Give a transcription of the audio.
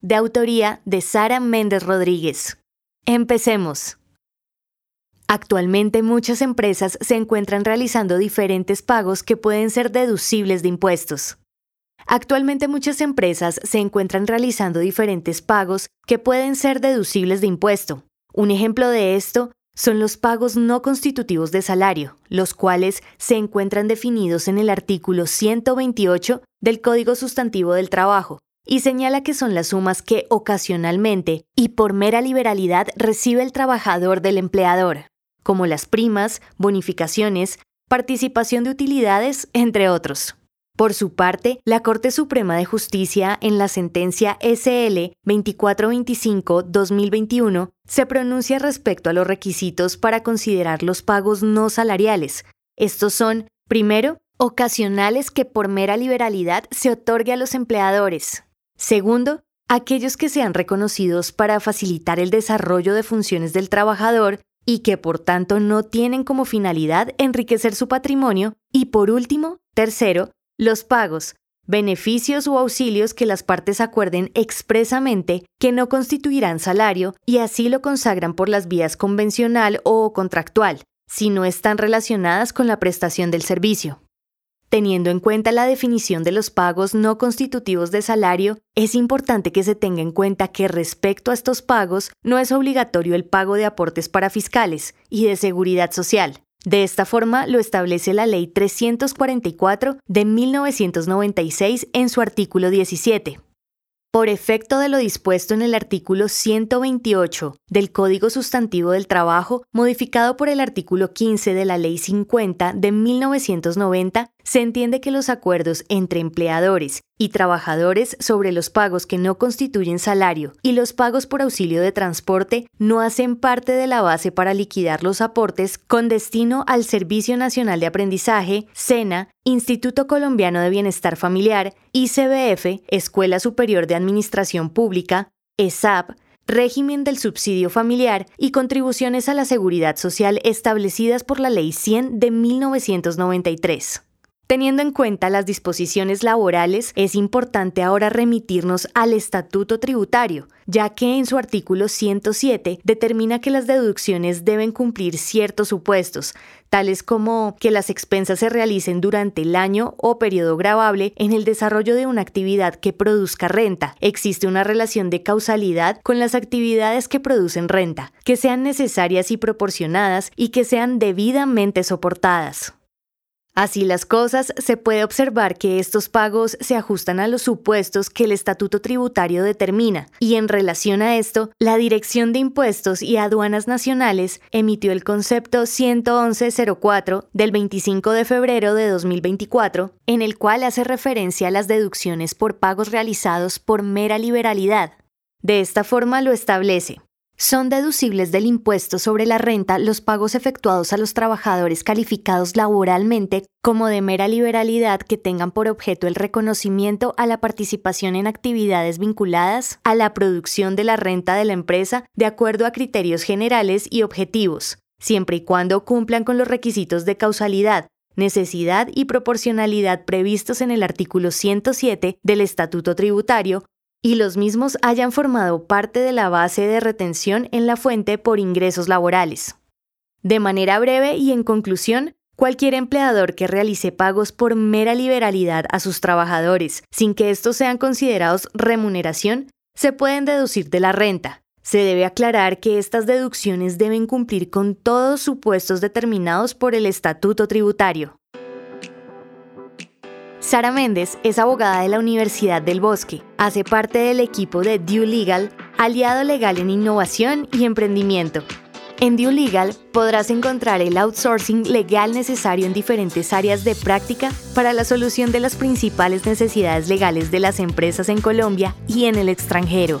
de autoría de Sara Méndez Rodríguez. Empecemos. Actualmente muchas empresas se encuentran realizando diferentes pagos que pueden ser deducibles de impuestos. Actualmente muchas empresas se encuentran realizando diferentes pagos que pueden ser deducibles de impuesto. Un ejemplo de esto son los pagos no constitutivos de salario, los cuales se encuentran definidos en el artículo 128 del Código Sustantivo del Trabajo, y señala que son las sumas que ocasionalmente y por mera liberalidad recibe el trabajador del empleador, como las primas, bonificaciones, participación de utilidades, entre otros. Por su parte, la Corte Suprema de Justicia, en la sentencia SL 2425-2021, se pronuncia respecto a los requisitos para considerar los pagos no salariales. Estos son, primero, ocasionales que por mera liberalidad se otorgue a los empleadores. Segundo, aquellos que sean reconocidos para facilitar el desarrollo de funciones del trabajador y que por tanto no tienen como finalidad enriquecer su patrimonio. Y por último, tercero, los pagos, beneficios o auxilios que las partes acuerden expresamente que no constituirán salario y así lo consagran por las vías convencional o contractual, si no están relacionadas con la prestación del servicio. Teniendo en cuenta la definición de los pagos no constitutivos de salario, es importante que se tenga en cuenta que respecto a estos pagos no es obligatorio el pago de aportes para fiscales y de seguridad social. De esta forma lo establece la Ley 344 de 1996 en su artículo 17. Por efecto de lo dispuesto en el artículo 128 del Código Sustantivo del Trabajo, modificado por el artículo 15 de la Ley 50 de 1990, se entiende que los acuerdos entre empleadores y trabajadores sobre los pagos que no constituyen salario y los pagos por auxilio de transporte no hacen parte de la base para liquidar los aportes con destino al Servicio Nacional de Aprendizaje, SENA, Instituto Colombiano de Bienestar Familiar, ICBF, Escuela Superior de Administración Pública, ESAP, régimen del subsidio familiar y contribuciones a la seguridad social establecidas por la Ley 100 de 1993. Teniendo en cuenta las disposiciones laborales, es importante ahora remitirnos al Estatuto Tributario, ya que en su artículo 107 determina que las deducciones deben cumplir ciertos supuestos, tales como que las expensas se realicen durante el año o periodo grabable en el desarrollo de una actividad que produzca renta. Existe una relación de causalidad con las actividades que producen renta, que sean necesarias y proporcionadas y que sean debidamente soportadas. Así las cosas, se puede observar que estos pagos se ajustan a los supuestos que el estatuto tributario determina, y en relación a esto, la Dirección de Impuestos y Aduanas Nacionales emitió el concepto 11104 del 25 de febrero de 2024, en el cual hace referencia a las deducciones por pagos realizados por mera liberalidad. De esta forma lo establece. Son deducibles del impuesto sobre la renta los pagos efectuados a los trabajadores calificados laboralmente como de mera liberalidad que tengan por objeto el reconocimiento a la participación en actividades vinculadas a la producción de la renta de la empresa de acuerdo a criterios generales y objetivos, siempre y cuando cumplan con los requisitos de causalidad, necesidad y proporcionalidad previstos en el artículo 107 del Estatuto Tributario y los mismos hayan formado parte de la base de retención en la fuente por ingresos laborales. De manera breve y en conclusión, cualquier empleador que realice pagos por mera liberalidad a sus trabajadores sin que estos sean considerados remuneración, se pueden deducir de la renta. Se debe aclarar que estas deducciones deben cumplir con todos supuestos determinados por el Estatuto Tributario. Sara Méndez es abogada de la Universidad del Bosque. Hace parte del equipo de Due Legal, aliado legal en innovación y emprendimiento. En Due Legal podrás encontrar el outsourcing legal necesario en diferentes áreas de práctica para la solución de las principales necesidades legales de las empresas en Colombia y en el extranjero.